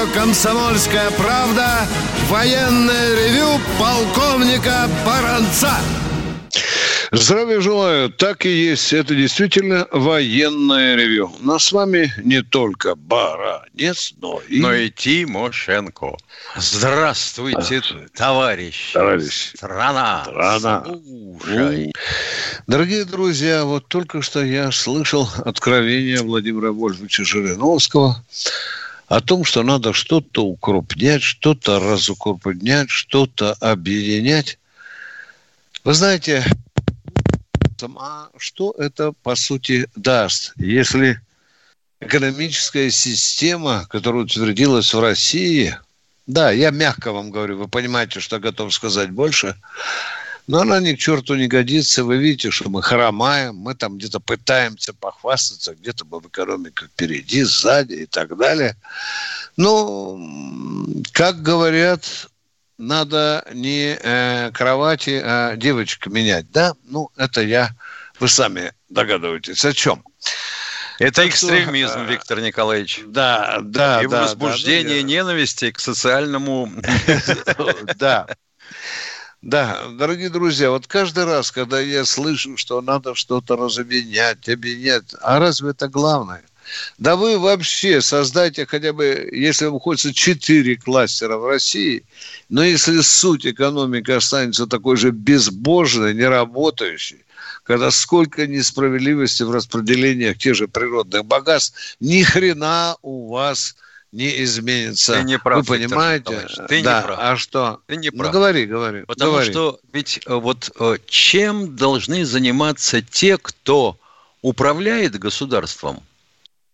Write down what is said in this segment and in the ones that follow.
Радио «Комсомольская правда» военное ревю полковника Баранца. Здравия желаю. Так и есть. Это действительно военное ревю. Но с вами не только Баранец, но и... Но и Тимошенко. Здравствуйте, товарищ. Товарищ. Страна. Страна. Слушай. Дорогие друзья, вот только что я слышал откровение Владимира Вольфовича Жириновского о том, что надо что-то укрупнять, что-то разукрупнять, что-то объединять. Вы знаете, а что это по сути даст, если экономическая система, которая утвердилась в России, да, я мягко вам говорю, вы понимаете, что готов сказать больше, но она ни к черту не годится. Вы видите, что мы хромаем, мы там где-то пытаемся похвастаться, где-то мы в экономике впереди, сзади и так далее. Ну, как говорят, надо не э, кровати, а девочек менять, да? Ну, это я, вы сами догадываетесь, о чем. Это Так что, экстремизм, э, Виктор Николаевич. Да, да, И да. возбуждение да, ненависти к социальному... да. Да, дорогие друзья, вот каждый раз, когда я слышу, что надо что-то разобъединять, объединять, а разве это главное? Да вы вообще создайте хотя бы, если вам хочется, четыре кластера в России, но если суть экономики останется такой же безбожной, неработающей, когда сколько несправедливости в распределениях тех же природных богатств, ни хрена у вас не изменится. Ты не прав, Вы Виктор понимаете? Николаевич, ты не да. прав. А что? Ты не Ну, прав. говори, говори. Потому говори. что ведь э, вот э, чем должны заниматься те, кто управляет государством,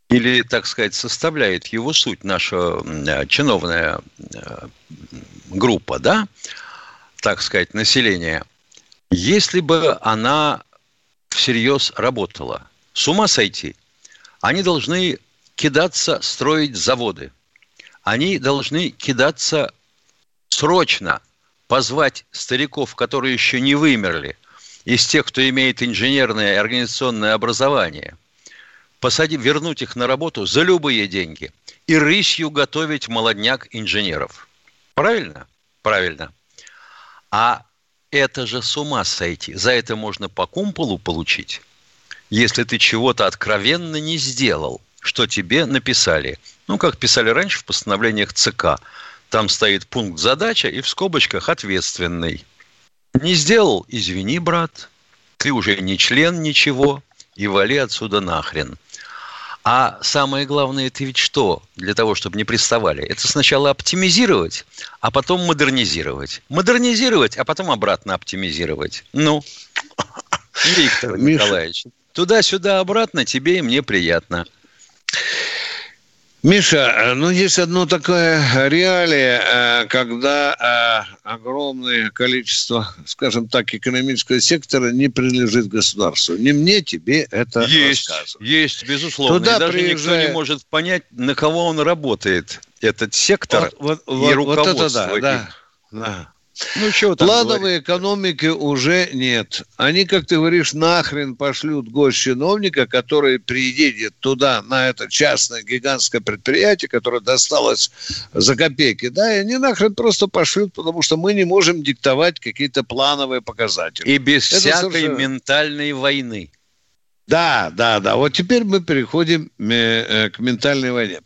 или, так сказать, составляет его суть, наша э, чиновная группа, да, так сказать, население, если бы она всерьез работала, с ума сойти, они должны кидаться строить заводы. Они должны кидаться срочно позвать стариков, которые еще не вымерли, из тех, кто имеет инженерное и организационное образование, посадить, вернуть их на работу за любые деньги и рысью готовить молодняк инженеров. Правильно? Правильно. А это же с ума сойти. За это можно по кумполу получить, если ты чего-то откровенно не сделал, что тебе написали. Ну, как писали раньше в постановлениях ЦК. Там стоит пункт задача и в скобочках ответственный. Не сделал, извини, брат, ты уже не член ничего, и вали отсюда нахрен. А самое главное, это ведь что? Для того, чтобы не приставали. Это сначала оптимизировать, а потом модернизировать. Модернизировать, а потом обратно оптимизировать. Ну, Виктор Миша. Николаевич, туда-сюда обратно тебе и мне приятно. Миша, э, ну есть одно такое реалие, э, когда э, огромное количество, скажем так, экономического сектора не принадлежит государству. Не мне тебе это Есть, рассказывать. есть, безусловно. Туда и даже никто приезжает- не может понять, на кого он работает, этот сектор Вот, вот, и вот, вот руководство. это да, да, да. Ну, чего там говорить? Плановой экономики уже нет. Они, как ты говоришь, нахрен пошлют госчиновника, который приедет туда, на это частное гигантское предприятие, которое досталось за копейки, да, и они нахрен просто пошлют, потому что мы не можем диктовать какие-то плановые показатели. И без Это всякой совершенно- ментальной войны. Да, да, да. Вот теперь мы переходим э, э, к ментальной войне.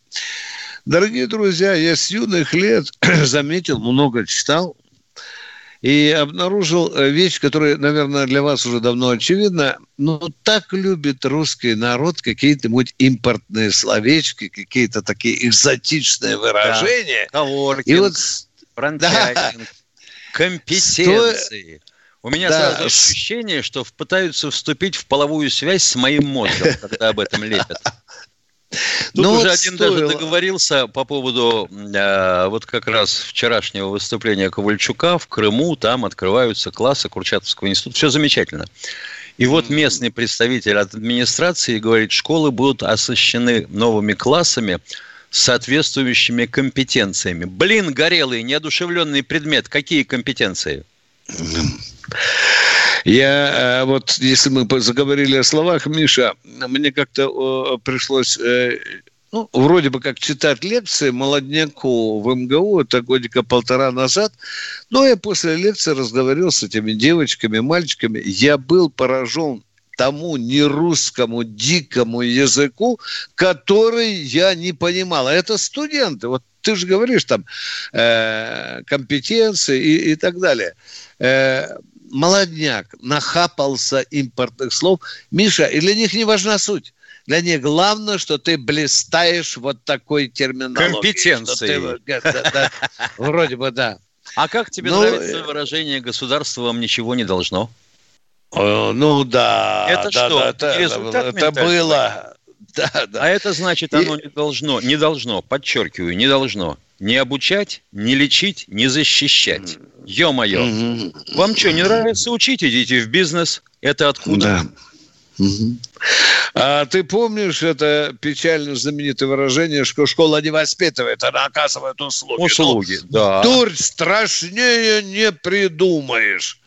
Дорогие друзья, я с юных лет заметил, много читал и обнаружил э, вещь, которая, наверное, для вас уже давно очевидна. Но так любит русский народ какие-то-нибудь импортные словечки, какие-то такие экзотичные выражения. Коворкинг, И вот франчайзинг, компетенции. У меня Да, сразу ощущение, что пытаются вступить в половую связь с моим мозгом, когда об этом лепят. Тут ну, уже вот один стоило... даже договорился по поводу э, вот как раз вчерашнего выступления Ковальчука в Крыму. Там открываются классы Курчатовского института. Все замечательно. И вот местный представитель от администрации говорит, школы будут оснащены новыми классами с соответствующими компетенциями. Блин, горелый, неодушевленный предмет. Какие компетенции? Я э, вот, если мы заговорили о словах, Миша, мне как-то пришлось э, ну, вроде бы как читать лекции молодняку в МГУ, это годика полтора назад, но я после лекции разговаривал с этими девочками, мальчиками, я был поражен тому нерусскому дикому языку, который я не понимал. А это студенты. Вот ты же говоришь там э, компетенции и, и так далее. Э, молодняк нахапался импортных слов. Миша, и для них не важна суть. Для них главное, что ты блистаешь вот такой терминологией. Компетенцией. Ты, да, да, вроде бы, да. А как тебе ну, нравится выражение «государство вам ничего не должно»? Э, ну да. Это да, что? Да, это, это, это было. Да, да. А это значит, оно И... не должно, не должно, подчеркиваю, не должно не обучать, не лечить, не защищать. Ё-моё. Угу. Вам что, не нравится учить? Идите в бизнес. Это откуда? Да. Угу. А ты помнишь это печально знаменитое выражение, что школа не воспитывает, она оказывает услуги? Услуги, ну, да. Дурь страшнее не придумаешь.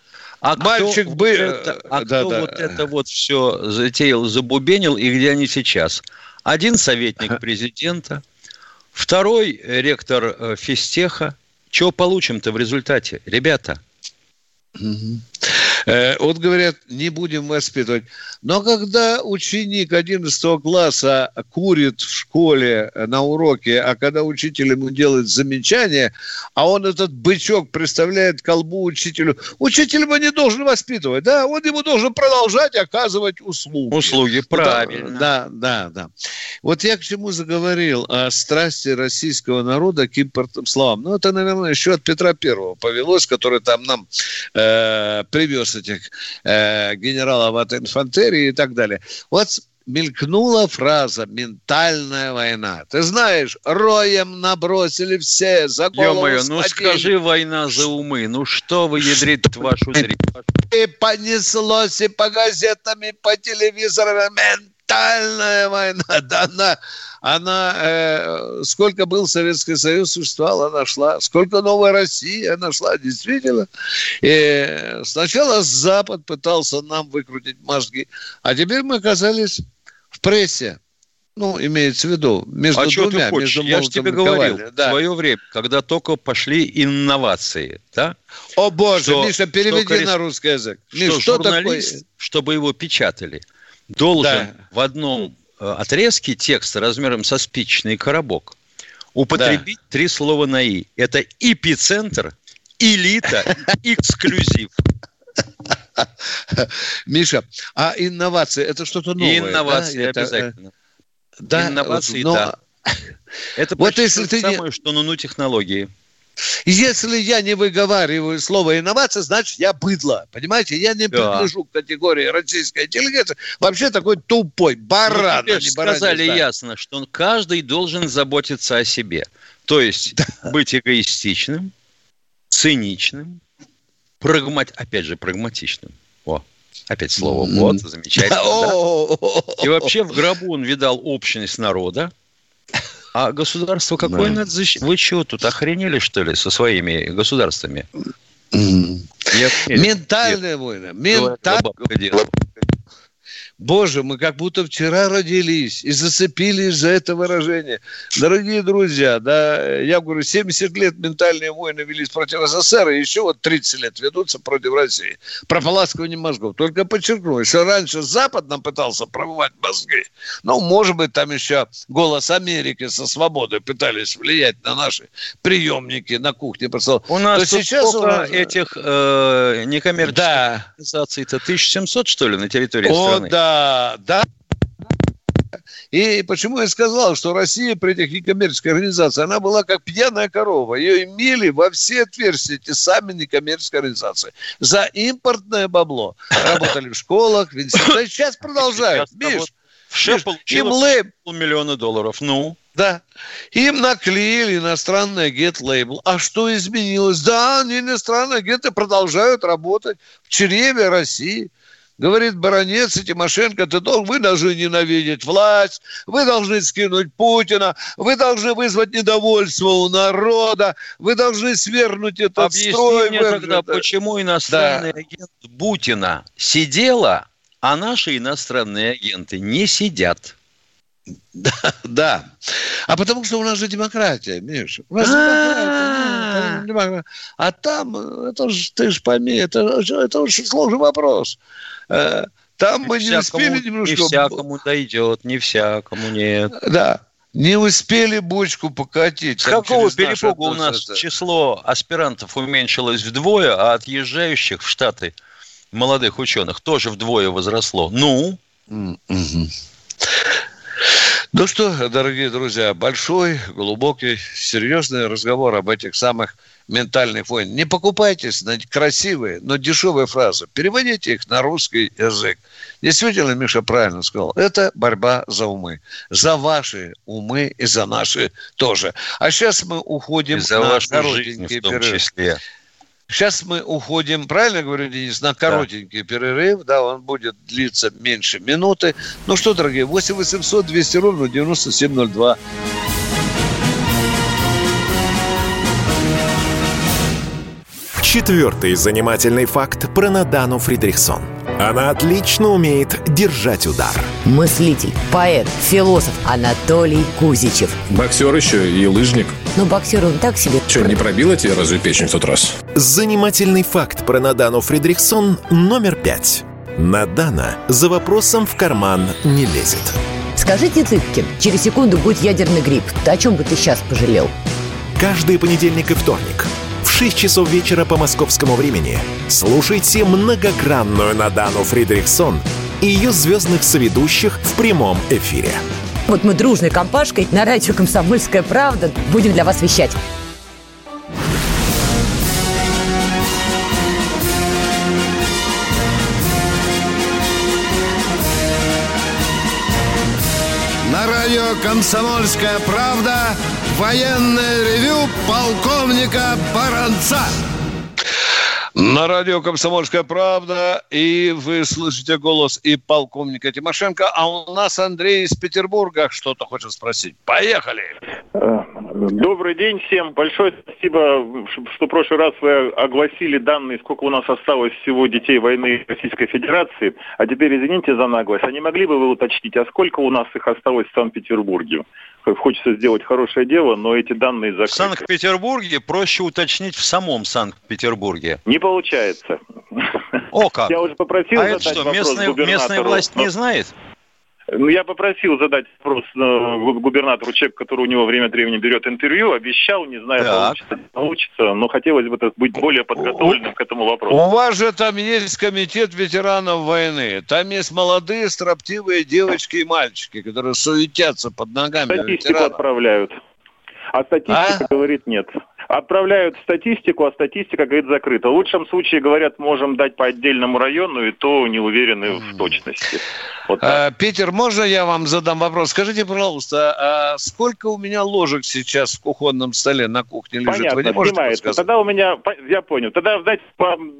А Мальчик кто, бы... Вот это, а да, кто да. вот это вот все затеял, забубенил, и где они сейчас? Один советник президента, второй ректор э, физтеха. Чего получим-то в результате, ребята? Э, вот говорят, не будем воспитывать. Но когда ученик 11 класса курит в школе на уроке, а когда учитель ему делает замечание, а он этот бычок представляет колбу учителю, учитель его не должен воспитывать, да, он ему должен продолжать оказывать услуги. Услуги, правильно. Да, да, да. Вот я к чему заговорил о страсти российского народа к импортным словам. Ну, это, наверное, еще от Петра Первого повелось, который там нам э, привез этих э, генералов от инфантерии и так далее. Вот мелькнула фраза «ментальная война». Ты знаешь, роем набросили все, за голову Ё-моё, ну скажи «война за умы», ну что вы ядрит вашу дрянь? И понеслось и по газетам, и по телевизорам ментальная война. Да она она, э, сколько был Советский Союз существовал, она шла. Сколько новой России она шла, действительно. И сначала Запад пытался нам выкрутить мозги, а теперь мы оказались в прессе. Ну, имеется в виду, между а двумя. Ты хочешь? Между Я же тебе говорил, да. в свое время, когда только пошли инновации, да? О боже, что, Миша, переведи что, на русский язык. Миш, что, что журналист, такое? чтобы его печатали, должен да. в одном Э, отрезки текста размером со спичный коробок употребить да. три слова на «и». Это эпицентр, элита, эксклюзив. Миша, а инновации – это что-то новое? Инновации да? обязательно. Да, инновации, но... да. Это вот если ты самое, не... что ну технологии. Если я не выговариваю слово инновация, значит, я быдло. Понимаете? Я не да. принадлежу к категории российской интеллигенции. Вообще такой тупой, баран. Ну, а сказали ясно, что каждый должен заботиться о себе. То есть да. быть эгоистичным, циничным, прагмат... опять же, прагматичным. О, опять слово «вот», замечательно. Да? И вообще в гробу он видал общность народа, а государство какое да. надо защищать? Вы что, тут охренели, что ли, со своими государствами? Ментальная война. Ментальная. Боже, мы как будто вчера родились и зацепились за это выражение. Дорогие друзья, да, я говорю, 70 лет ментальные войны велись против СССР, и еще вот 30 лет ведутся против России. Прополаскивание мозгов. Только подчеркну, еще раньше Запад нам пытался промывать мозги. Ну, может быть, там еще голос Америки со свободой пытались влиять на наши приемники на кухне. У нас То сейчас у нас... этих э, некоммерческих да. организаций-то 1700, что ли, на территории О, страны? да, да, И почему я сказал, что Россия при этих некоммерческих организациях, она была как пьяная корова. Ее имели во все отверстия эти сами некоммерческие организации. За импортное бабло. Работали в школах, в институтах. Сейчас продолжают. Миш, В им лейбл миллиона долларов. Ну? Да. Им наклеили иностранный агент лейбл. А что изменилось? Да, они иностранные агенты продолжают работать в чреве России. Говорит баронец и Тимошенко, ты должен, вы должны ненавидеть власть, вы должны скинуть Путина, вы должны вызвать недовольство у народа, вы должны свергнуть этот Объясни строй. мне тогда, почему иностранный да. агент Путина сидела, а наши иностранные агенты не сидят? Да, да. А потому что у нас же демократия, Миша. У нас демократия. Ну, а там, это же, ты же пойми, это, это очень сложный вопрос. Э, там мы не успели немножко... Не всякому дойдет, не всякому, нет. Да, не успели бочку покатить. С какого перепугу у нас это... число аспирантов уменьшилось вдвое, а отъезжающих в Штаты молодых ученых тоже вдвое возросло? Ну? Mm-hmm. Ну что, дорогие друзья, большой, глубокий, серьезный разговор об этих самых ментальных войн. Не покупайтесь на красивые, но дешевые фразы. Переводите их на русский язык. Действительно, Миша правильно сказал. Это борьба за умы. За ваши умы и за наши тоже. А сейчас мы уходим и за на вашу жизнь в том перерыв. числе. Сейчас мы уходим, правильно говорю, Денис, на коротенький да. перерыв. Да, он будет длиться меньше минуты. Ну что, дорогие, 8 800 200 ровно 9702. Четвертый занимательный факт про Надану Фридрихсон. Она отлично умеет держать удар. Мыслитель, поэт, философ Анатолий Кузичев. Боксер еще и лыжник. Ну, боксер он так себе. Че, не пробила тебе разве печень в тот раз? Занимательный факт про Надану Фридрихсон номер пять. Надана за вопросом в карман не лезет. Скажите, Цыпкин, через секунду будет ядерный грипп. Ты о чем бы ты сейчас пожалел? Каждый понедельник и вторник 6 часов вечера по московскому времени слушайте многогранную Надану Фридрихсон и ее звездных соведущих в прямом эфире. Вот мы дружной компашкой на радио «Комсомольская правда» будем для вас вещать. «Комсомольская правда» военное ревю полковника Баранца. На радио «Комсомольская правда» и вы слышите голос и полковника Тимошенко, а у нас Андрей из Петербурга что-то хочет спросить. Поехали! Э, добрый день всем. Большое спасибо, что в прошлый раз вы огласили данные, сколько у нас осталось всего детей войны Российской Федерации. А теперь извините за наглость. А не могли бы вы уточнить, а сколько у нас их осталось в Санкт-Петербурге? хочется сделать хорошее дело, но эти данные закрыты. В Санкт-Петербурге проще уточнить в самом Санкт-Петербурге. Не получается. О как! Я уже попросил а задать это что, местная, местная власть не знает? Ну, я попросил задать вопрос губернатору, человек, который у него время от времени берет интервью, обещал, не знаю, так. получится, получится, но хотелось бы быть более подготовленным к этому вопросу. У вас же там есть комитет ветеранов войны, там есть молодые строптивые девочки и мальчики, которые суетятся под ногами Статистику ветеранов. отправляют. А статистика а? говорит нет отправляют статистику, а статистика, говорит, закрыта. В лучшем случае, говорят, можем дать по отдельному району, и то не уверены в точности. Вот а, Питер, можно я вам задам вопрос? Скажите, пожалуйста, а сколько у меня ложек сейчас в кухонном столе на кухне лежит? Понятно, Вы не можете снимается. Тогда у меня, я понял. Тогда, знаете,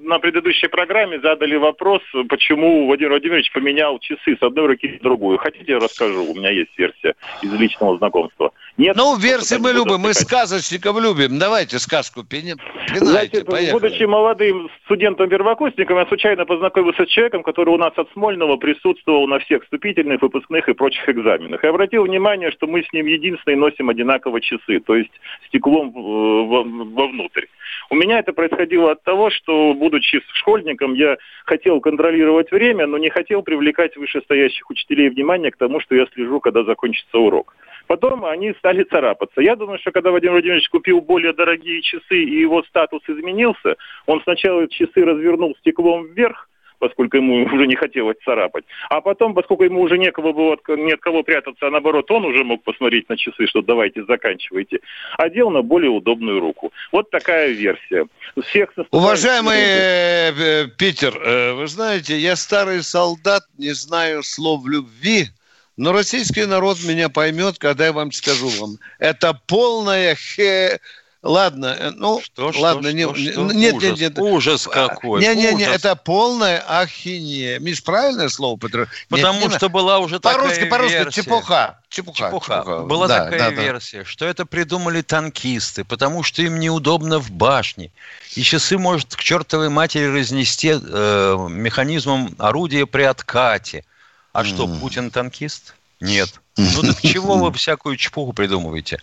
на предыдущей программе задали вопрос, почему Владимир Владимирович поменял часы с одной руки в другую. Хотите, я расскажу? У меня есть версия из личного знакомства. Нет, ну, версии мы любим, мы сказочников любим. Давайте сказку пинайте, Значит, поехали. будучи молодым студентом-первокурсником, я случайно познакомился с человеком, который у нас от Смольного присутствовал на всех вступительных, выпускных и прочих экзаменах. И обратил внимание, что мы с ним единственные носим одинаково часы, то есть стеклом э, вовнутрь. У меня это происходило от того, что, будучи школьником, я хотел контролировать время, но не хотел привлекать вышестоящих учителей внимание к тому, что я слежу, когда закончится урок. Потом они стали царапаться. Я думаю, что когда Владимир Владимирович купил более дорогие часы и его статус изменился, он сначала часы развернул стеклом вверх, поскольку ему уже не хотелось царапать. А потом, поскольку ему уже некого было, нет кого прятаться, а наоборот, он уже мог посмотреть на часы, что давайте, заканчивайте, одел на более удобную руку. Вот такая версия. Всех Уважаемый э, э, Питер, э, вы знаете, я старый солдат, не знаю слов любви, Но российский народ меня поймет, когда я вам скажу вам. Это полная хе... Ладно, э, ну, что, ладно, что, не, что, что? нет, ужас, нет, нет. Ужас какой. Не, не, не, это полная ахинея. Миш, правильное слово потребляю? Потому Нет, не что была уже По-русски, такая по-русски, версия. чепуха. Чепуха. Чепуха. чепуха. Была Да, такая да, да. версия, что это придумали танкисты, потому что им неудобно в башне. И часы может к чертовой матери разнести э, механизмом орудия при откате. А что, Путин танкист? Нет. Ну так чего вы всякую чепуху придумываете?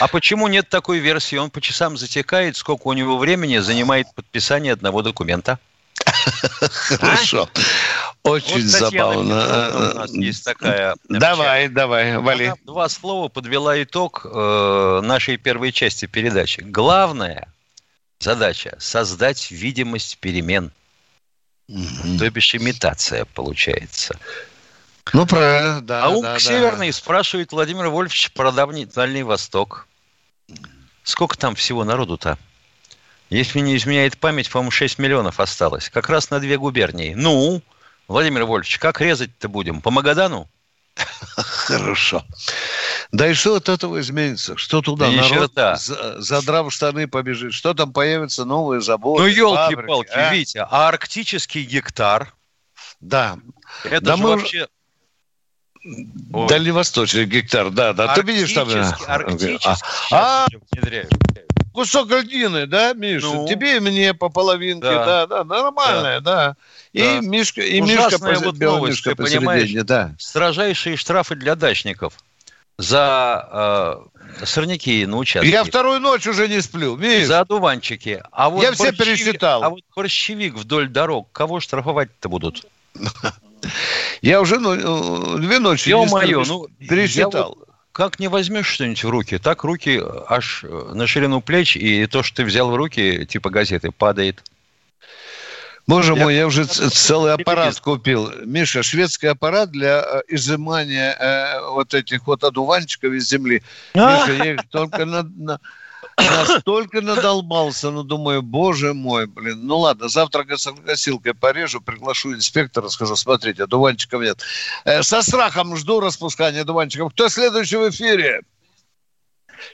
А почему нет такой версии? Он по часам затекает, сколько у него времени занимает подписание одного документа. Хорошо. Очень Вот забавно. У нас есть такая. Давай, давай, вали. Она два слова подвела итог э, нашей первой части передачи. Главная задача – создать видимость перемен. То бишь имитация получается. Ну, правильно, да. а ум да, к да. Спрашивает Владимир Вольфович про давний Дальний Восток. Сколько там всего народу-то? Если не изменяет память, по-моему, 6 миллионов осталось. Как раз на две губернии. Ну, Владимир Вольфович, как резать-то будем? По Магадану? Хорошо. Да и что от этого изменится? Что туда Да ни народ, черта. за- задрав штаны, побежит? Что там появятся новые заботы? Ну, елки-палки, а? Витя, а арктический гектар, Да. это Да же мы- вообще... Ой. Дальневосточный гектар, да, да. Ты видишь там... Арктический, а, арктический а, внедряют. кусок льдины, да, Миша? Ну. Тебе и мне по половинке, Да. да, да, нормальное, да. И Да. Мишка, и Ужасная Мишка, вот новость, Мишка ты понимаешь? да. Строжайшие штрафы для дачников за э, сорняки на участке. Я вторую ночь уже не сплю, Миш. За одуванчики. А вот Я все пересчитал. А вот борщевик вдоль дорог, кого штрафовать-то будут? Я уже ну, э, две ночи не Ё-моё, ну, пересчитал. я вот как не возьмешь что-нибудь в руки, так руки аж э, на ширину плеч, и то, что ты взял в руки, типа газеты, падает. Боже Я- мой, я уже целый аппарат купил. Миша, шведский аппарат для э, изымания э, вот этих вот одуванчиков из земли. Миша, я их только на- на- настолько надолбался, ну, думаю, боже мой, блин. Ну, ладно, завтра гасилкой порежу, приглашу инспектора, скажу, смотрите, одуванчиков нет. Э, со страхом жду распускания одуванчиков. Кто следующий в эфире?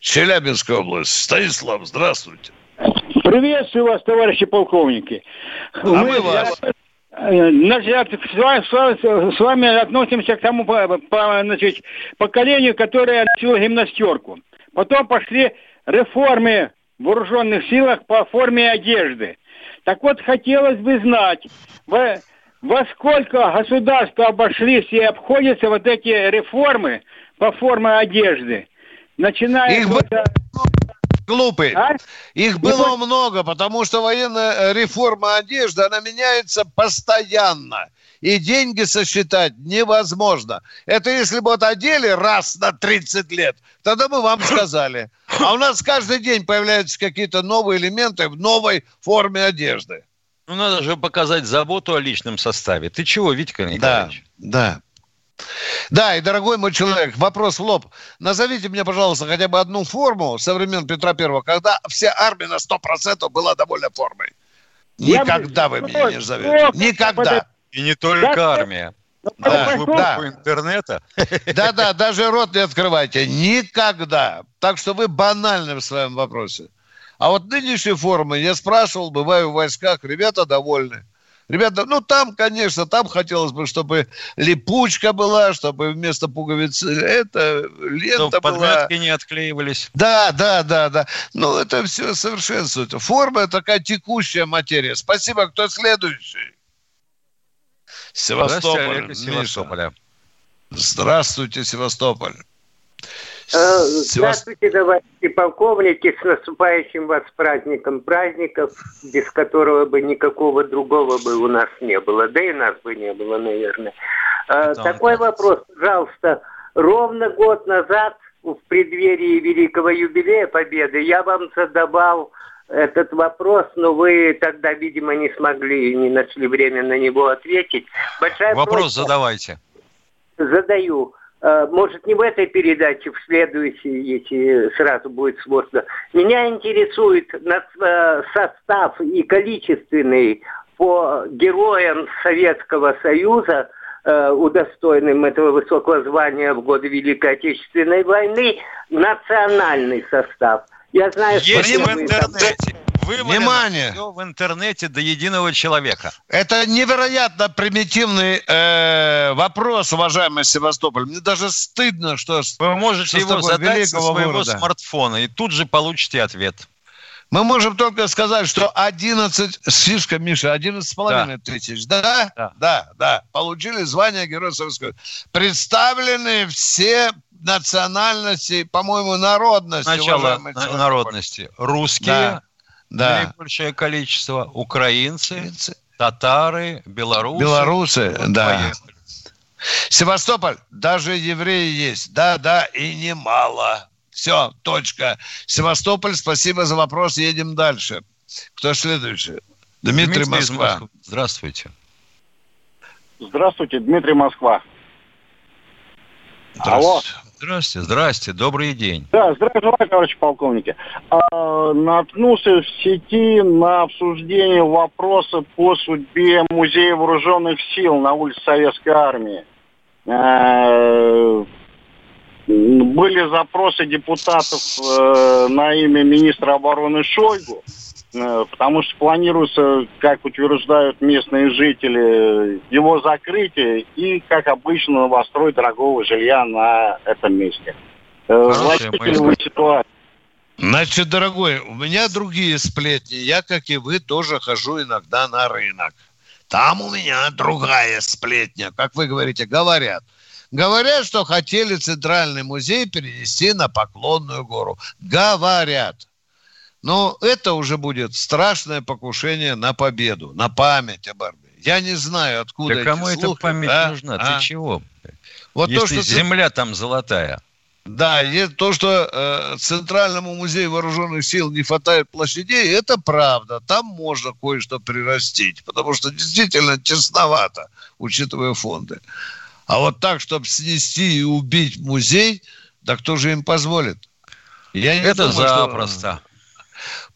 Челябинская область. Станислав, здравствуйте. Приветствую вас, товарищи полковники. А мы вас. э, Значит, с вами относимся к тому по- по- значит, поколению, которое носило гимнастерку. Потом пошли реформы в вооруженных силах по форме одежды. Так вот, хотелось бы знать, во, во сколько государства обошлись и обходятся вот эти реформы по форме одежды? Начиная Их вот, бы- Глупый. а? Их было много, потому что военная э, реформа одежды, она меняется постоянно. И деньги сосчитать невозможно. Это если бы вот одели раз на 30 лет, тогда бы вам сказали. А у нас каждый день появляются какие-то новые элементы в новой форме одежды. Ну, надо же показать заботу о личном составе. Ты чего, Витька Да, Николаевич? да. Да, и, дорогой мой человек, вопрос в лоб. Назовите мне, пожалуйста, хотя бы одну форму со времен Петра Первого, когда вся армия на 100% была довольна формой. Я Никогда бы- вы меня не назовете. Никогда. И не только Да, армия. Да, Вы да. интернета. Да-да, даже рот не открывайте. Никогда. Так что вы банальны в своем вопросе. А вот нынешние формы, я спрашивал, бываю в войсках, ребята довольны. Ребята, ну там, конечно, там хотелось бы, чтобы липучка была, чтобы вместо пуговицы это лента Чтобы была. подметки не отклеивались. Да, да, да, да. Ну, это все совершенствуется. Форма – это такая текущая материя. Спасибо. Кто следующий? Здравствуйте, Севастополь. Миша. Севастополя. Здравствуйте, Севастополь. Э, Здравствуйте, товарищи полковники, с наступающим вас праздником праздников, без которого бы никакого другого бы у нас не было, да и нас бы не было, наверное. Э, Да, Такой да. вопрос, пожалуйста. Ровно год назад, в преддверии Великого юбилея Победы, я вам задавал этот вопрос, но вы тогда, видимо, не смогли, не нашли время на него ответить. Большая Вопрос просьба- задавайте. задаю. Э, Может, не в этой передаче, в следующей, если сразу будет сложно. Меня интересует э, состав и количественный по героям Советского Союза э, удостоенным этого высокого звания в годы Великой Отечественной войны национальный состав. Я знаю, Есть что в вы там- интернете. Вывалено Внимание! всё в интернете до единого человека. Это невероятно примитивный э, вопрос, уважаемый Севастополь. Мне даже стыдно, что... Вы можете что его задать со своего города. смартфона и тут же получите ответ. Мы можем только сказать, что 11 с фишкой, Миша, 11 с половиной тысяч, да? Да. Да, да. Получили звание Героя Советского. Представлены все национальности, по-моему, народности. Сначала народности. Русские, Да, да. наибольшее количество, украинцы, Украинцы, татары, белорусы. Белорусы, Вот да. поехали. Севастополь, даже евреи есть. Да, да, и немало. Все, точка. Севастополь, спасибо за вопрос. Едем дальше. Кто следующий? Дмитрий, из Москва. Москвы. Здравствуйте. Здравствуйте, Дмитрий Москва. Алло. Здрасте, здрасте, добрый день. Да, здравия желаю, товарищи полковники. А, наткнулся в сети на обсуждение вопроса по судьбе Музея вооруженных сил на улице Советской Армии. Э, Были запросы депутатов э, на имя министра обороны Шойгу, потому что планируется, как утверждают местные жители, его закрытие и, как обычно, новострой дорогого жилья на этом месте. Э, вы ситуацию. Значит, дорогой, у меня другие сплетни. Я, как и вы, тоже хожу иногда на рынок. Там у меня другая сплетня. Как вы говорите, говорят. Говорят, что хотели Центральный музей перенести на Поклонную гору. Говорят. Но это уже будет страшное покушение на победу, на память об армии. Я не знаю, откуда Да эти кому эта слухи, память а? нужна? А? Ты чего? Вот то, Если что Цен- земля там золотая. да, и то, что э, Центральному музею вооруженных сил не хватает площадей, это правда. Там можно кое-что прирастить, потому что действительно тесновато, учитывая фонды. А вот так, чтобы снести и убить музей, да кто же им позволит? Я не Это думаю, что- запросто.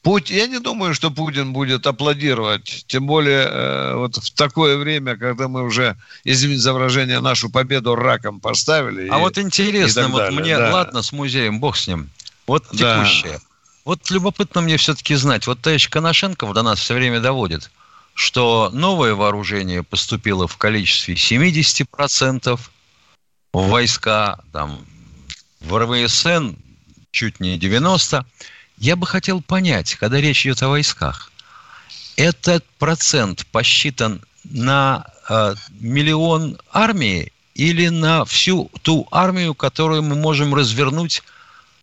Путь, я не думаю, что Путин будет аплодировать, тем более э, вот в такое время, когда мы уже, извините за выражение, нашу победу раком поставили. А и- вот интересно, и вот далее, мне, да. ладно, с музеем, бог с ним. Вот Да. текущее. Вот любопытно мне все-таки знать, вот товарищ Коношенков до нас все время доводит, что новое вооружение поступило в количестве 70% в войска, там, в РВСН чуть не 90%. Я бы хотел понять, когда речь идет о войсках, этот процент посчитан на э, миллион армии или на всю ту армию, которую мы можем развернуть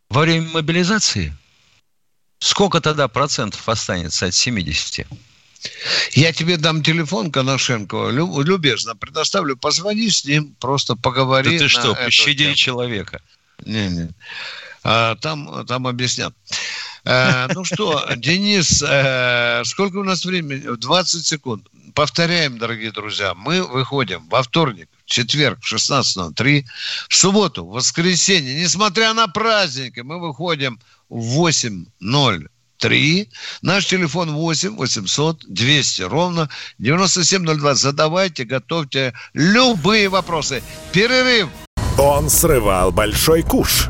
во время мобилизации? Сколько тогда процентов останется от 70? Я тебе дам телефон Коношенко, лю- любезно предоставлю, позвони с ним, просто поговори. Да ты что, пощади человека. Не-не. А, там, там объяснят. Э, ну что, Денис, э, сколько у нас времени? 20 секунд. Повторяем, дорогие друзья, мы выходим во вторник, четверг в 16.03, в субботу, в воскресенье, несмотря на праздники, мы выходим в 8.03. Наш телефон 8 800 200 ровно 9702. Задавайте, готовьте любые вопросы. Перерыв. Он срывал большой куш.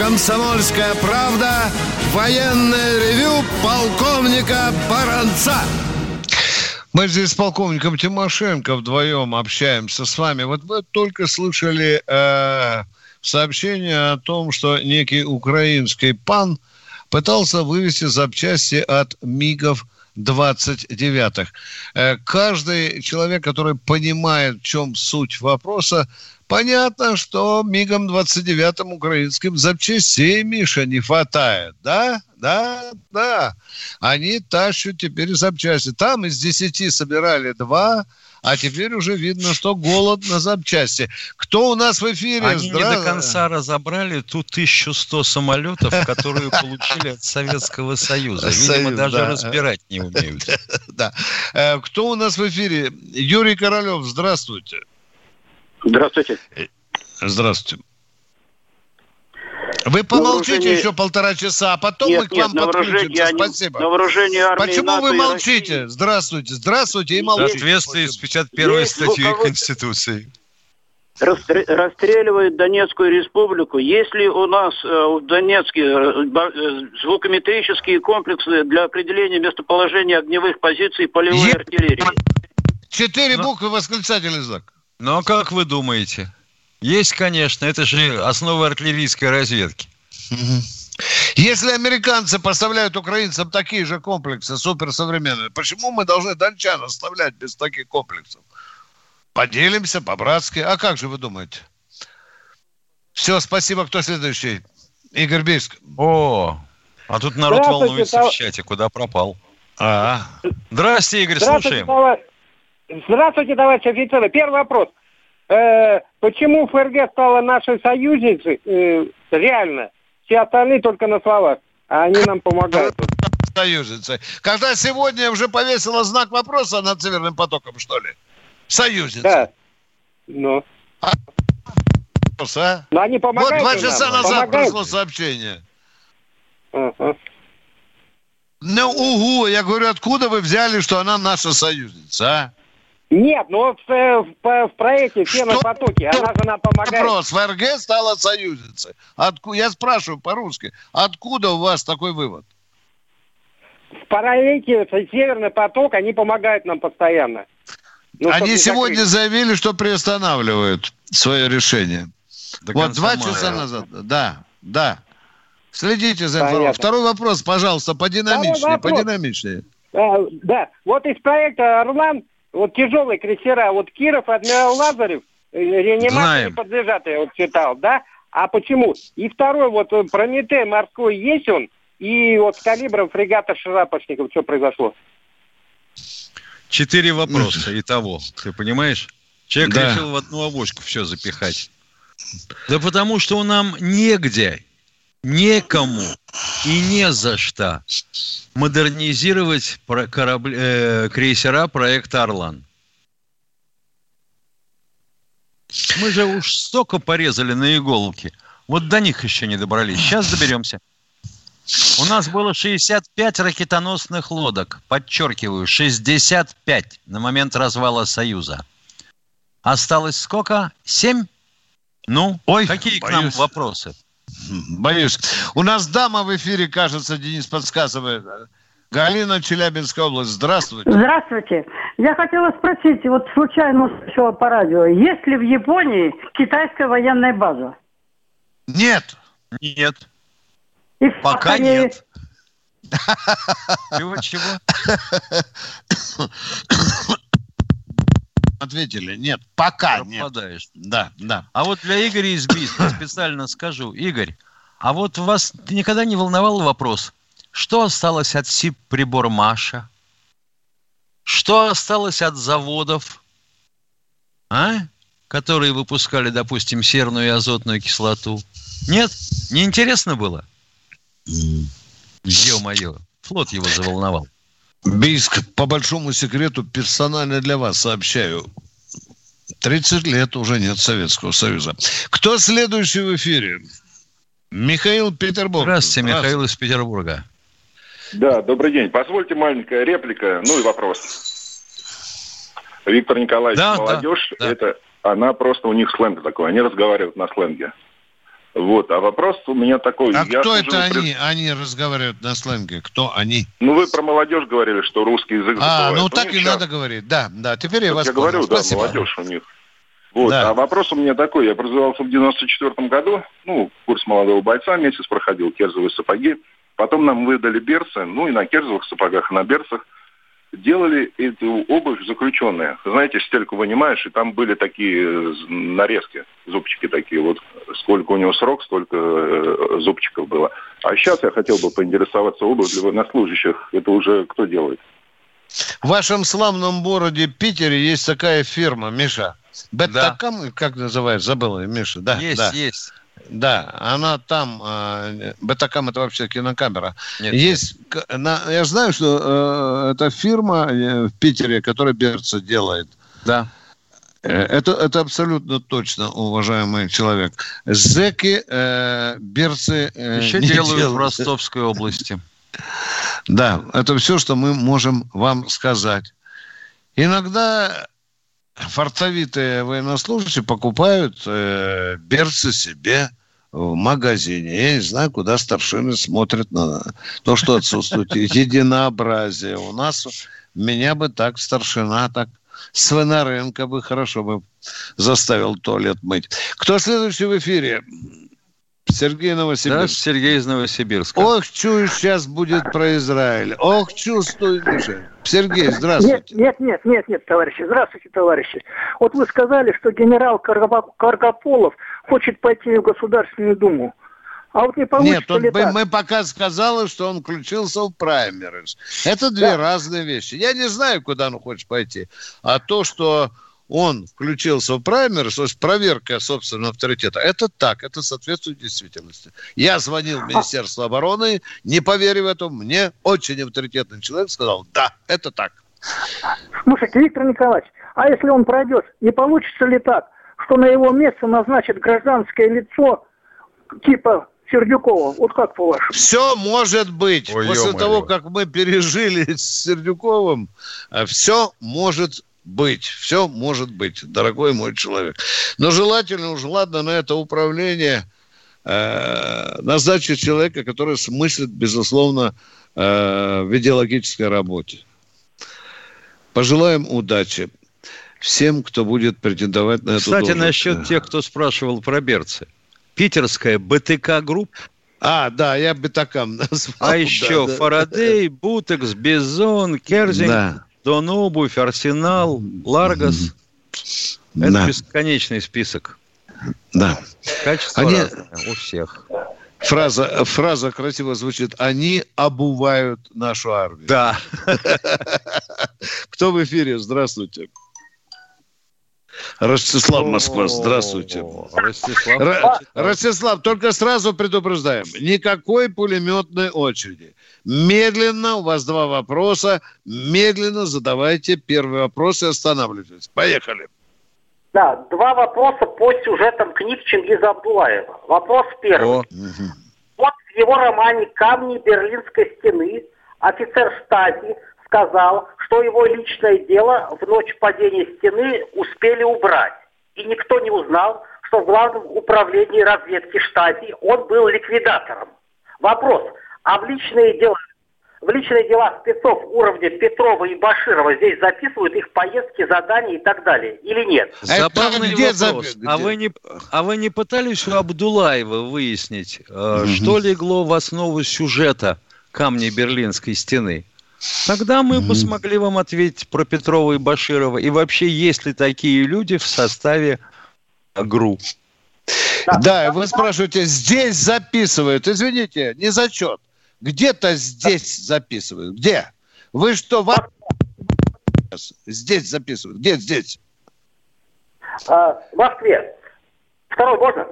«Комсомольская правда» военное ревю полковника Баранца. Мы здесь с полковником Тимошенко вдвоем общаемся с вами. Вот вы только слышали э, сообщение о том, что некий украинский пан пытался вывести запчасти от МИГов 29-х. Э, каждый человек, который понимает, в чем суть вопроса, понятно, что МИГом 29-м украинским запчастей, Миша, не хватает. Да? Да, да. Они тащат теперь запчасти. Там из 10 собирали два, а теперь уже видно, что голод на запчасти. Кто у нас в эфире? Они Здра... не до конца разобрали ту 1100 самолетов, которые получили от Советского Союза. Видимо, даже разбирать не умеют. Да. Э, кто у нас в эфире? Юрий Королев, здравствуйте. Здравствуйте. Здравствуйте. Вы помолчите вооружении... еще полтора часа, а потом нет, мы к вам нет, подключимся. Они... Спасибо. На вооружении армии Почему НАТО вы молчите? России... Здравствуйте. Здравствуйте и молчите. В соответствии с 51 статьей Конституции. Расстреливают Донецкую республику. Если у нас э, в Донецке э, э, звукометрические комплексы для определения местоположения огневых позиций полевой Е... артиллерии. Четыре Но... буквы восклицательный знак. Ну а как вы думаете? Есть, конечно, это же основа артиллерийской разведки. Если американцы поставляют украинцам такие же комплексы суперсовременные, почему мы должны дончан оставлять без таких комплексов? Поделимся по-братски. А как же вы думаете? Все, спасибо. Кто следующий? Игорь Бийск. О, а тут народ волнуется в чате. Куда пропал? А, Здравствуйте, Игорь, Здравствуйте, слушаем. Товарищ... Здравствуйте, товарищ офицеры. Первый вопрос. Э, почему ФРГ стала нашей союзницей? Э, реально. Все остальные только на словах. А они нам помогают. Союзницей. Когда сегодня уже повесила знак вопроса над Северным потоком, что ли? Союзница. Да. Ну. А? а? Но они помогают Вот два часа нам. назад помогают. пришло сообщение. Uh-huh. Ну, угу, я говорю, откуда вы взяли, что она наша союзница, а? Нет, ну вот в, в, в проекте «Все на потоке», она же нам помогает. Вопрос, ФРГ стала союзницей. Отку... Я спрашиваю по-русски, откуда у вас такой вывод? В проекте «Северный поток» они помогают нам постоянно. Ну, они сегодня закрыть. заявили, что приостанавливают свое решение. До вот два мая. часа назад. Да, да. Следите за информацией. Второй вопрос, пожалуйста, подинамичнее, подинамичнее. А, да, вот из проекта «Орлан» вот тяжелые крейсера, вот Киров, адмирал Лазарев, э, реанимации не подлежат, я вот читал, да? А почему? И второй, вот э, Прометей морской есть он, и вот с калибром фрегата Шарапошников что произошло? Четыре вопроса и того, ты понимаешь? Человек да. решил в одну авоську все запихать. Да потому что нам негде, некому и не за что модернизировать корабли, э, крейсера проекта «Орлан». Мы же уж столько порезали на иголки. Вот до них еще не добрались. Сейчас доберемся. У нас было 65 ракетоносных лодок. Подчеркиваю, 65 на момент развала Союза. Осталось сколько? Семь? Ну, Ой, какие боюсь. к нам вопросы? Боюсь. У нас дама в эфире, кажется, Денис подсказывает. Галина, Челябинская область. Здравствуйте. Здравствуйте. Я хотела спросить, вот случайно услышала по радио, есть ли в Японии китайская военная база? Нет. Нет. И Пока нет. Чего, чего? Ответили, нет, пока Пропадаешь. нет. Да, да. А вот для Игоря из Бийска специально скажу. Игорь, а вот вас никогда не волновал вопрос, что осталось от СИП прибор Маша? Что осталось от заводов, а? которые выпускали, допустим, серную и азотную кислоту? Нет? Не интересно было? Ё-моё, флот его заволновал. Бийск, по большому секрету, персонально для вас сообщаю. 30 лет уже нет Советского Союза. Кто следующий в эфире? Михаил Петербург. Здравствуйте, Здравствуйте. Михаил из Петербурга. Да, добрый день. Позвольте маленькая реплика, ну и вопрос. Виктор Николаевич, да, молодежь, да, да. это она просто у них сленг такой, они разговаривают на сленге. Вот, а вопрос у меня такой. А Я кто служил это они? Они разговаривают на сленге. Кто они? Ну, вы про молодежь говорили, что русский язык А, забывает. ну так и ничего. надо говорить. Да, да. Теперь я Вот вас я понял. говорю, да, Спасибо. молодежь у них. Вот, Да. а вопрос у меня такой. Я произвелся в 94 году, ну, курс молодого бойца, месяц проходил, керзовые сапоги. Потом нам выдали берцы, ну, и на керзовых сапогах, и на берцах делали эту обувь заключенные. Знаете, стельку вынимаешь, и там были такие э, нарезки, зубчики такие вот. Сколько у него срок, столько э, зубчиков было. А сейчас я хотел бы поинтересоваться обувь для военнослужащих. Это уже кто делает? В вашем славном городе Питере есть такая фирма, Миша. Беттакам, как называется, забыл, я, Миша, да. Есть, да. есть. Да, она там, э, Бетакам это вообще кинокамера. Нет, Есть, к- на- я знаю, что э, это фирма э, в Питере, которая берцы делает. Да. Э, Это, это абсолютно точно, уважаемый человек. Зеки э, берцы э, Еще не делают в делают. Ростовской области. Да, это все, что мы можем вам сказать. Иногда фартовитые военнослужащие покупают э, берцы себе в магазине. Я не знаю, куда старшины смотрят на то, что отсутствует единообразие. У нас меня бы так старшина, так Свинаренко бы хорошо бы заставил туалет мыть. Кто следующий в эфире? Сергей Новосибирск. Да, Сергей из Новосибирска. Ох, чую, сейчас будет про Израиль. Ох, чувствую, Миша. Сергей, здравствуйте. Нет, нет, нет, нет, нет, товарищи. Здравствуйте, товарищи. Вот вы сказали, что генерал Каргопо- Каргополов хочет пойти в Государственную Думу. А вот не получится Нет, он, ли так? мы пока сказали, что он включился в праймерис. Это две Да. разные вещи. Я не знаю, куда он хочет пойти. А то, что он включился в праймерис, то есть проверка собственного авторитета, это так, это соответствует действительности. Я звонил в Министерство обороны, не поверив этому, мне очень авторитетный человек сказал, да, это так. Слушайте, Виктор Николаевич, а если он пройдет, не получится ли так, что на его место назначат гражданское лицо типа Сердюкова? Вот как по-вашему? Все может быть. Ой, После ё-моё. того, как мы пережили с Сердюковым, все может быть. Все может быть, дорогой мой человек. Но желательно уж, ладно, на это управление э, назначить человека, который смыслит, безусловно, э, в идеологической работе. Пожелаем удачи всем, кто будет претендовать на эту Кстати, насчет тех, кто спрашивал про берцы. Питерская БТК групп. А, да, я битакам назвал. А еще да, да. Фарадей, Бутекс, Бизон, Керзинг, Да. Дон Обувь, Арсенал, Ларгас. Это Да. бесконечный список. Да. Качество Они- у всех. Фраза, фраза красиво звучит. Они обувают нашу армию. Да. Кто в эфире? Здравствуйте. Ростислав Москва, здравствуйте. Ростислав. Ростислав, только сразу предупреждаем. Никакой пулеметной очереди. Медленно, у вас два вопроса. Медленно задавайте первый вопрос и останавливайтесь. Поехали. Да, два вопроса по сюжетам книг Чингиза Абдулаева. Вопрос первый. Вот в его романе «Камни Берлинской стены» офицер штази сказал, что его личное дело в ночь падения стены успели убрать. И никто не узнал, что в главном управлении разведки штази он был ликвидатором. Вопрос. А в личные дела, в личные дела спецов уровня Петрова и Баширова здесь записывают их поездки, задания и так далее? Или нет? Забавный где вопрос. запи- А вы не, а вы не пытались у Абдулаева выяснить, э, что легло в основу сюжета камней Берлинской стены? Тогда мы бы смогли вам ответить про Петрова и Баширова. И вообще, есть ли такие люди в составе ГРУ? Да, и вы спрашиваете, здесь записывают. Извините, не зачет. Где-то здесь записывают. Где? Вы что, в... здесь записывают? Где здесь? А, в Москве. Второй можно?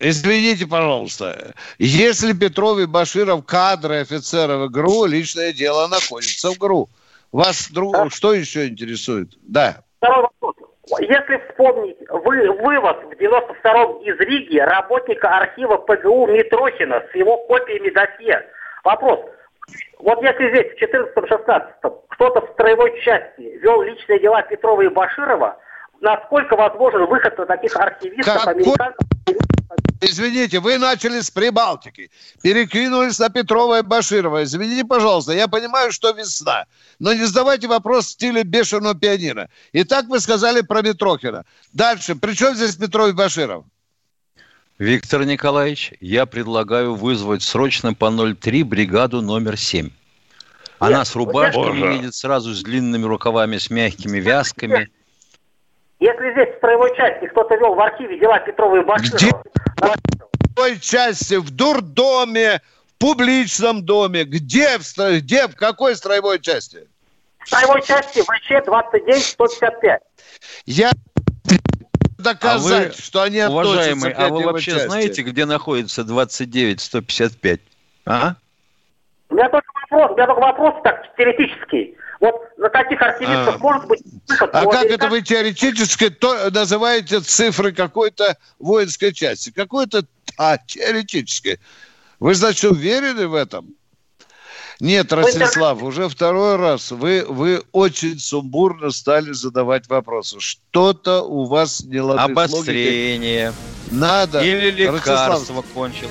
Извините, пожалуйста. Если Петров и Баширов кадры офицеров ГРУ, личное дело находится в ГРУ. Вас друг... что еще интересует? Да. Второй вопрос. Если вспомнить вы, вывод в 92-м из Риги работника архива ПГУ Митрохина с его копиями досье. Вопрос. Вот если здесь в 14-16 кто-то в строевой части вел личные дела Петрова и Баширова, насколько возможен выход на таких архивистов, Какой- американцев? Извините, вы начали с Прибалтики, перекинулись на Петрова и Баширова. Извините, пожалуйста, я понимаю, что весна, но не задавайте вопрос в стиле бешеного пианино. Итак, вы сказали про Митрохина. Дальше, при чем здесь Петров и Баширов? Виктор Николаевич, я предлагаю вызвать срочно по 03 бригаду номер 7. Она с рубашками едет сразу с длинными рукавами, с мягкими вязками. Если здесь в строевой части кто-то вел в архиве дела Петрова и Баширова... Где? В строевой части, в дурдоме, в публичном доме. Где? В, стро... Где? В какой строевой части? В строевой части ВЧ 29-155. Я доказать, а вы, что они Уважаемый, а вы вообще части. знаете, где находится 29-155? А? У меня только вопрос, у меня только вопрос так теоретический. Вот на таких артиллеристов А. может быть выход. А как это вы теоретически то, называете цифры какой-то воинской части? Какой-то, а, теоретически. Вы, значит, уверены в этом? Нет, Ростислав, уже второй раз вы, вы очень сумбурно стали задавать вопросы. Что-то у вас не логикой. Обострение. Надо. Или Ростислав, лекарство кончилось.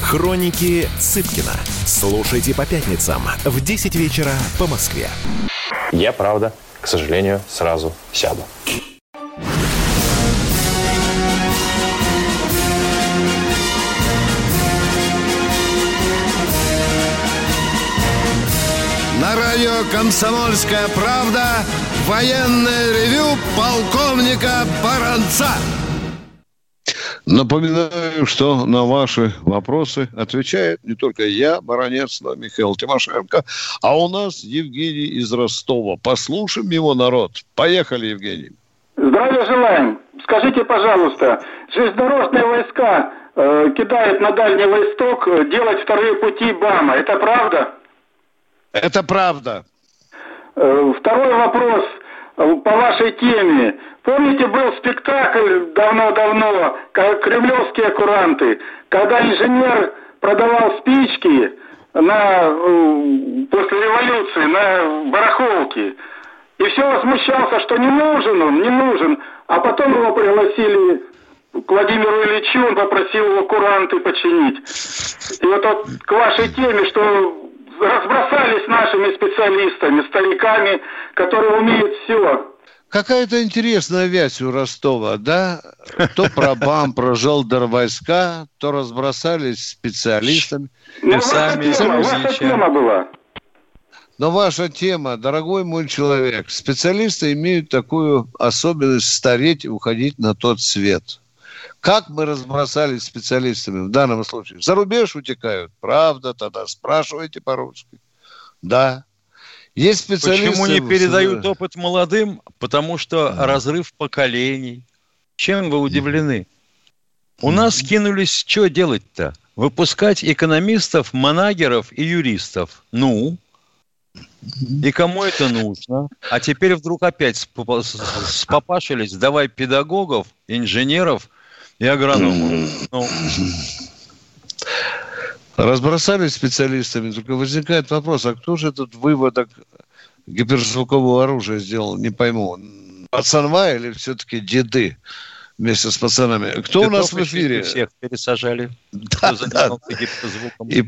Хроники Цыпкина. Слушайте по пятницам в 10 вечера по Москве. Я, правда, к сожалению, сразу сяду. На радио «Комсомольская правда» военное ревю полковника Баранца. Напоминаю, что на ваши вопросы отвечает не только я, Баранец, но и Михаил Тимошенко, а у нас Евгений из Ростова. Послушаем его народ. Поехали, Евгений. Здравия желаем. Скажите, пожалуйста, железнодорожные войска э, кидают на Дальний Восток э, делать вторые пути БАМа. Это правда? Это правда. Э, второй вопрос по вашей теме. Помните, был спектакль давно-давно, «Кремлевские куранты», когда инженер продавал спички на, э, после революции на барахолке. И все возмущался, что не нужен он, не нужен. А потом его пригласили к Владимиру Ильичу, он попросил его куранты починить. И вот, вот к вашей теме, что разбросались нашими специалистами, стариками, которые умеют все. Какая-то интересная вязь у Ростова, да? То про БАМ, про войска, то разбросались специалистами. Ну, ваша тема, ваша тема была. Но ваша тема, дорогой мой человек, специалисты имеют такую особенность стареть и уходить на тот свет. Как мы разбросались специалистами в данном случае? За рубеж утекают. Правда, тогда спрашивайте по-русски. Да. Есть специалисты... Почему не передают опыт молодым? Потому что разрыв поколений. Чем вы удивлены? У нас кинулись, что делать-то? Выпускать экономистов, манагеров и юристов. Ну, и кому это нужно? А теперь вдруг опять спопашились, давай педагогов, инженеров и агрономов. Ну, Разбросались специалистами, только возникает вопрос, а кто же этот выводок гиперзвукового оружия сделал, не пойму. Пацанва или все-таки деды вместе с пацанами? Кто у нас в дедов эфире? Всех пересажали. Да, гиперзвуком. И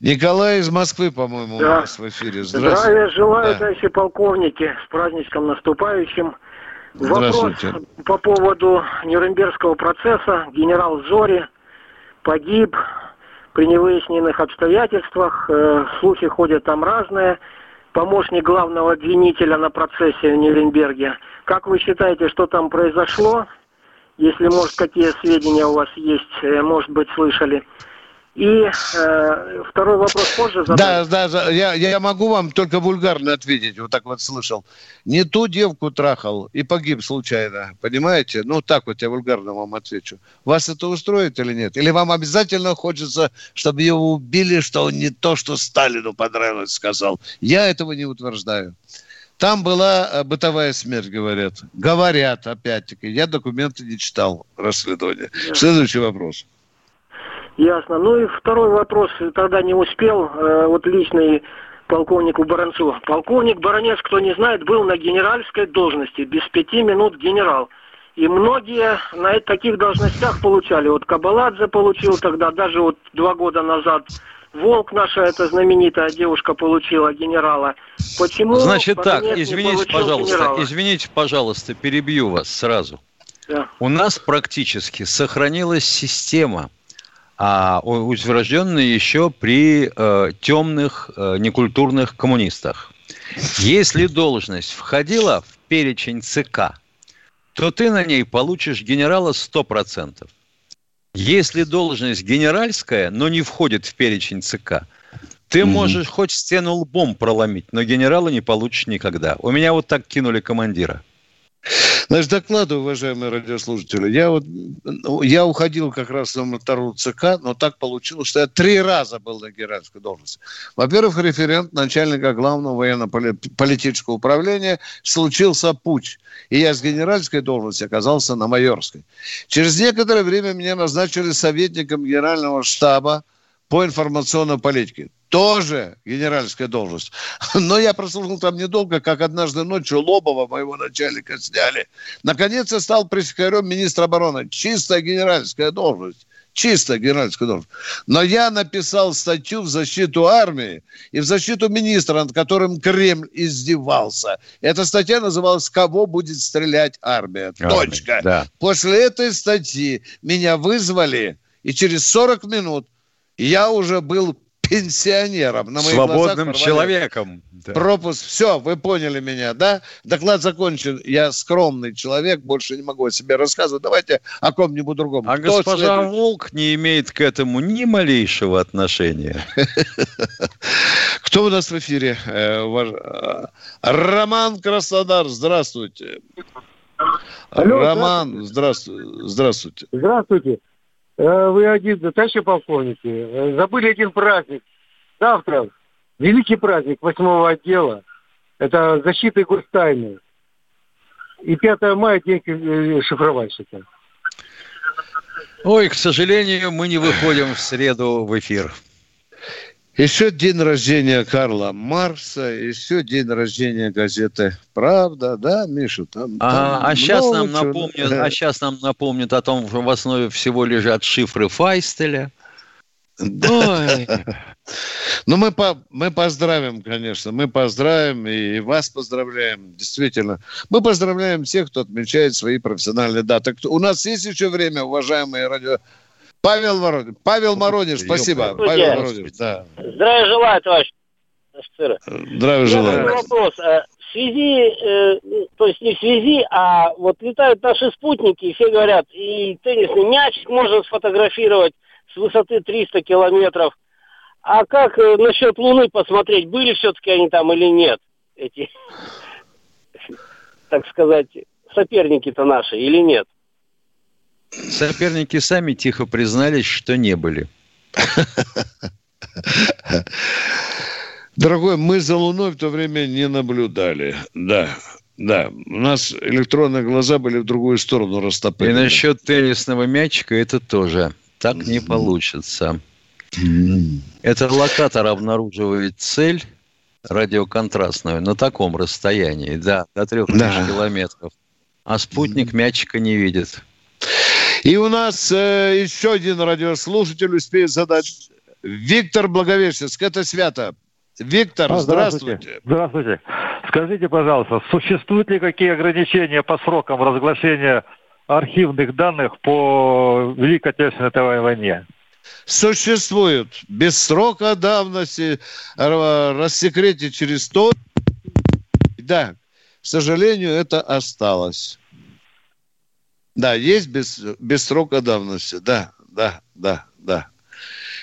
Николай из Москвы, по-моему, у Да. нас в эфире. Здравия желаю, Да. товарищи полковники, с праздничком наступающим. Вопрос по поводу Нюрнбергского процесса. Генерал Зори погиб при невыясненных обстоятельствах. Э, Слухи ходят там разные. помощник главного обвинителя на процессе в Нюрнберге. Как вы считаете, что там произошло? Если, может, какие сведения у вас есть, э, может быть, слышали. И э, второй вопрос позже задать. Да, да, я, я могу вам только вульгарно ответить, вот так вот слышал. Не ту девку трахал и погиб случайно, понимаете? Ну, так вот я вульгарно вам отвечу. Вас это устроит или нет? Или вам обязательно хочется, чтобы его убили, что он не то, что Сталину понравилось, сказал? Я этого не утверждаю. Там была э, бытовая смерть, говорят. Говорят, опять-таки. Я документы не читал расследования. Следующий вопрос. Ясно. Ну и второй вопрос, тогда не успел, э, вот личный полковнику Баранцу. Полковник Баранец, кто не знает, был на генеральской должности, без пяти минут генерал. И многие на таких должностях получали. Вот Кабаладзе получил тогда, даже вот два года назад Волк наша, эта знаменитая девушка, получила генерала. Почему? Значит так, извините, пожалуйста, генерала? извините, пожалуйста, перебью вас сразу. Да. У нас практически сохранилась система – а утвержденные еще при э, темных э, некультурных коммунистах. Если должность входила в перечень ЦК, то ты на ней получишь генерала 100%. Если должность генеральская, но не входит в перечень ЦК, ты можешь хоть стену лбом проломить, но генерала не получишь никогда. У меня вот так кинули командира – Значит, докладываю, уважаемые радиослушатели. Я вот я уходил как раз на вторую ЦК, но так получилось, что я три раза был на генеральской должности. Во-первых, референт начальника главного военно-политического управления случился путь. И я с генеральской должности оказался на майорской. Через некоторое время меня назначили советником генерального штаба по информационной политике тоже генеральская должность. Но я прослужил там недолго, как однажды ночью Лобова, моего начальника, сняли. Наконец я стал пресс-секретарем министра обороны. Чистая генеральская должность. Чистая генеральская должность. Но я написал статью в защиту армии и в защиту министра, над которым Кремль издевался. Эта статья называлась «Кого будет стрелять армия?» армия Точка. Да. После этой статьи меня вызвали, и через 40 минут я уже был пенсионером. На Свободным человеком. Да. Пропуск. Все, вы поняли меня, да? Доклад закончен. Я скромный человек, больше не могу о себе рассказывать. Давайте о ком-нибудь другом. А Кто госпожа следует? Волк не имеет к этому ни малейшего отношения. Кто у нас в эфире? Э, э, Роман Краснодар, здравствуйте. Роман, здравствуйте. Здравствуйте. Здравствуйте. Э, вы один, товарищи полковники, э, забыли один праздник. Завтра великий праздник восьмого отдела. Это защита гостайны. И 5 мая день э, шифровальщика. Ой, к сожалению, мы не выходим в среду в эфир. Еще день рождения Карла Марса, еще день рождения газеты «Правда», да, Миша? Там, а, там а, сейчас нам напомнят, а сейчас нам напомнят о том, что в основе всего лежат шифры Файстеля. Ой. Ну, мы, по, мы поздравим, конечно, мы поздравим и вас поздравляем, действительно. Мы поздравляем всех, кто отмечает свои профессиональные даты. У нас есть еще время, уважаемые радио Павел Воронин. Павел Моронин, спасибо. Павел Моронин, да. Здравия желаю, товарищ офицеры. Здравия желаю. вопрос. Э, в связи, э, то есть не в связи, а вот летают наши спутники, и все говорят, и теннисный мячик можно сфотографировать с высоты 300 километров. А как э, насчет Луны посмотреть, были все-таки они там или нет, эти, так сказать, соперники-то наши или нет? Соперники сами тихо признались, что не были. Дорогой, мы за Луной в то время не наблюдали. Да, да. У нас электронные глаза были в другую сторону растоплены. И насчет теннисного мячика это тоже. Так не получится. Это локатор обнаруживает цель радиоконтрастную на таком расстоянии, да, до трех тысяч да. километров. А спутник мячика не видит. И у нас э, еще один радиослушатель успеет задать. Виктор Благовещенск, это свято. Виктор, а, здравствуйте. здравствуйте. Скажите, пожалуйста, существуют ли какие ограничения по срокам разглашения архивных данных по Великой Отечественной войне? существует без срока давности, рассекретить через то. Да, к сожалению, это осталось. Да, есть без, без срока давности. Да, да, да, да.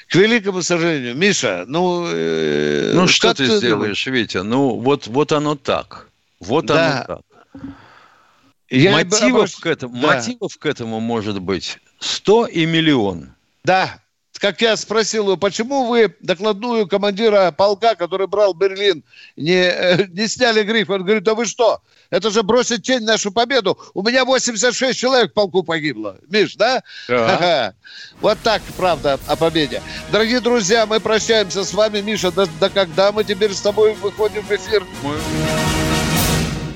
К великому сожалению, Миша, ну... Э, ну, что ты, ты сделаешь, Витя? Ну, вот, вот оно так. Вот да. оно так. Я мотивов, бы... к этому, да. мотивов к этому может быть 100 и миллион. Да, как я спросил его, почему вы докладную командира полка, который брал Берлин, не, э, не сняли гриф? Он говорит, да вы что? Это же бросит тень нашу победу. У меня 86 человек в полку погибло. Миш, да? да. Вот так, правда, о победе. Дорогие друзья, мы прощаемся с вами. Миша, до, до когда мы теперь с тобой выходим в эфир? Мы...